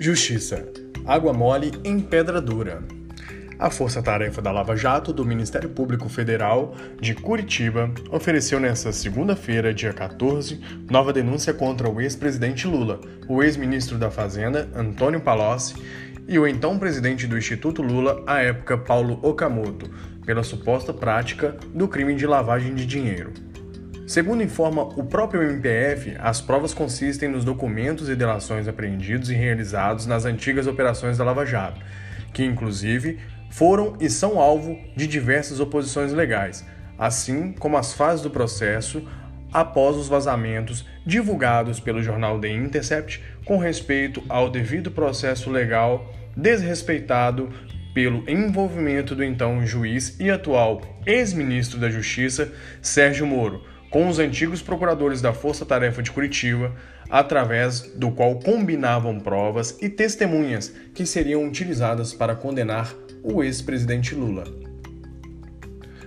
Justiça. Água mole em pedra dura. A Força Tarefa da Lava Jato do Ministério Público Federal de Curitiba ofereceu nesta segunda-feira, dia 14, nova denúncia contra o ex-presidente Lula, o ex-ministro da Fazenda, Antônio Palocci, e o então presidente do Instituto Lula, à época Paulo Okamoto, pela suposta prática do crime de lavagem de dinheiro. Segundo informa o próprio MPF, as provas consistem nos documentos e delações apreendidos e realizados nas antigas operações da Lava Jato, que inclusive foram e são alvo de diversas oposições legais, assim como as fases do processo após os vazamentos divulgados pelo jornal The Intercept com respeito ao devido processo legal desrespeitado pelo envolvimento do então juiz e atual ex-ministro da Justiça, Sérgio Moro com os antigos procuradores da Força Tarefa de Curitiba, através do qual combinavam provas e testemunhas que seriam utilizadas para condenar o ex-presidente Lula.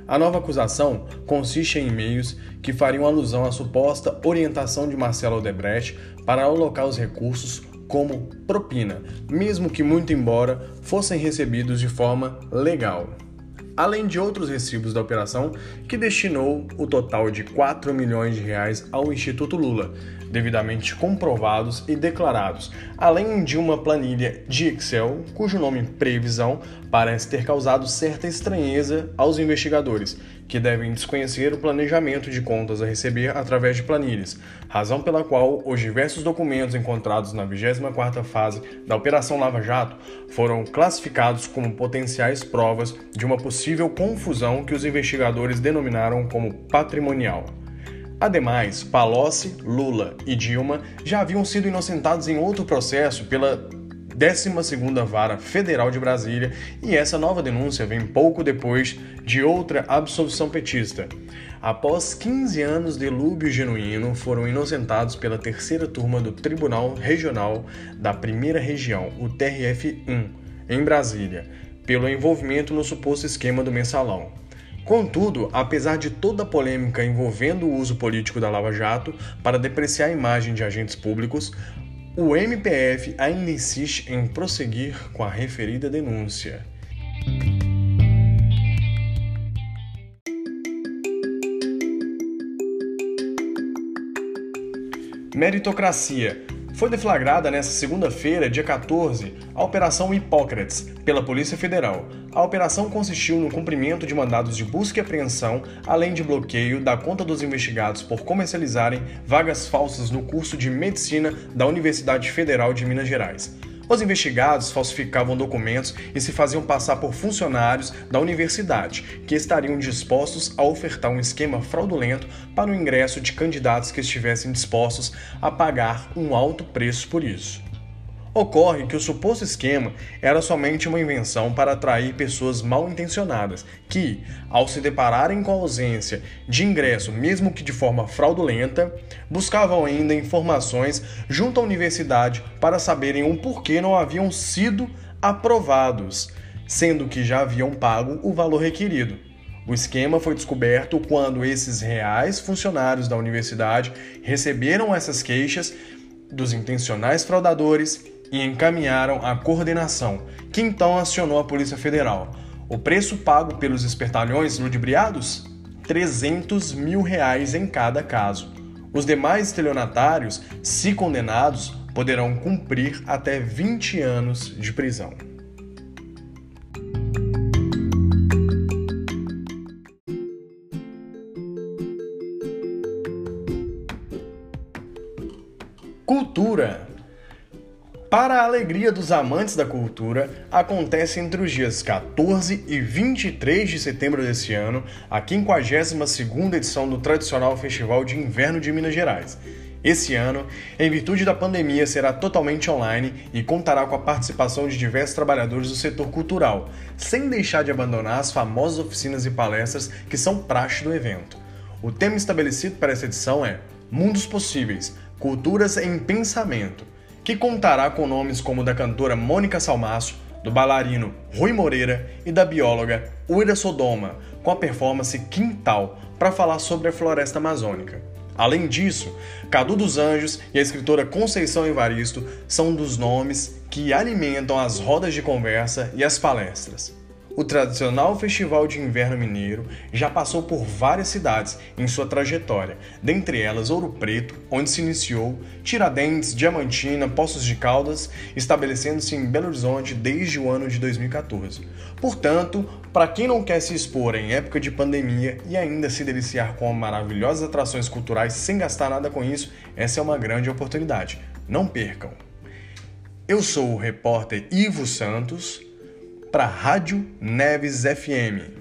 A nova acusação consiste em e-mails que fariam alusão à suposta orientação de Marcelo Odebrecht para alocar os recursos como propina, mesmo que muito embora fossem recebidos de forma legal além de outros recibos da operação, que destinou o total de 4 milhões de reais ao Instituto Lula, devidamente comprovados e declarados, além de uma planilha de Excel cujo nome previsão parece ter causado certa estranheza aos investigadores, que devem desconhecer o planejamento de contas a receber através de planilhas, razão pela qual os diversos documentos encontrados na 24ª fase da Operação Lava Jato foram classificados como potenciais provas de uma possível confusão que os investigadores denominaram como patrimonial. Ademais, Palocci, Lula e Dilma já haviam sido inocentados em outro processo pela 12ª Vara Federal de Brasília e essa nova denúncia vem pouco depois de outra absolvição petista. Após 15 anos de lúbio genuíno, foram inocentados pela terceira turma do Tribunal Regional da Primeira Região, o TRF-1, em Brasília, pelo envolvimento no suposto esquema do mensalão. Contudo, apesar de toda a polêmica envolvendo o uso político da Lava Jato para depreciar a imagem de agentes públicos, o MPF ainda insiste em prosseguir com a referida denúncia. Meritocracia foi deflagrada nesta segunda-feira, dia 14, a Operação Hipócrates, pela Polícia Federal. A operação consistiu no cumprimento de mandados de busca e apreensão, além de bloqueio da conta dos investigados por comercializarem vagas falsas no curso de medicina da Universidade Federal de Minas Gerais. Os investigados falsificavam documentos e se faziam passar por funcionários da universidade, que estariam dispostos a ofertar um esquema fraudulento para o ingresso de candidatos que estivessem dispostos a pagar um alto preço por isso. Ocorre que o suposto esquema era somente uma invenção para atrair pessoas mal intencionadas que, ao se depararem com a ausência de ingresso, mesmo que de forma fraudulenta, buscavam ainda informações junto à universidade para saberem o porquê não haviam sido aprovados, sendo que já haviam pago o valor requerido. O esquema foi descoberto quando esses reais funcionários da universidade receberam essas queixas dos intencionais fraudadores e encaminharam à coordenação, que então acionou a Polícia Federal. O preço pago pelos espertalhões ludibriados? 300 mil reais em cada caso. Os demais estelionatários, se condenados, poderão cumprir até 20 anos de prisão. Cultura para a alegria dos amantes da cultura, acontece entre os dias 14 e 23 de setembro desse ano a 52ª edição do tradicional Festival de Inverno de Minas Gerais. Esse ano, em virtude da pandemia, será totalmente online e contará com a participação de diversos trabalhadores do setor cultural, sem deixar de abandonar as famosas oficinas e palestras que são praxe do evento. O tema estabelecido para essa edição é Mundos Possíveis Culturas em Pensamento que contará com nomes como da cantora Mônica Salmaço, do bailarino Rui Moreira e da bióloga Uira Sodoma, com a performance Quintal, para falar sobre a floresta amazônica. Além disso, Cadu dos Anjos e a escritora Conceição Evaristo são dos nomes que alimentam as rodas de conversa e as palestras. O tradicional Festival de Inverno Mineiro já passou por várias cidades em sua trajetória, dentre elas Ouro Preto, onde se iniciou, Tiradentes, Diamantina, Poços de Caldas, estabelecendo-se em Belo Horizonte desde o ano de 2014. Portanto, para quem não quer se expor em época de pandemia e ainda se deliciar com maravilhosas atrações culturais sem gastar nada com isso, essa é uma grande oportunidade. Não percam! Eu sou o repórter Ivo Santos para Rádio Neves FM.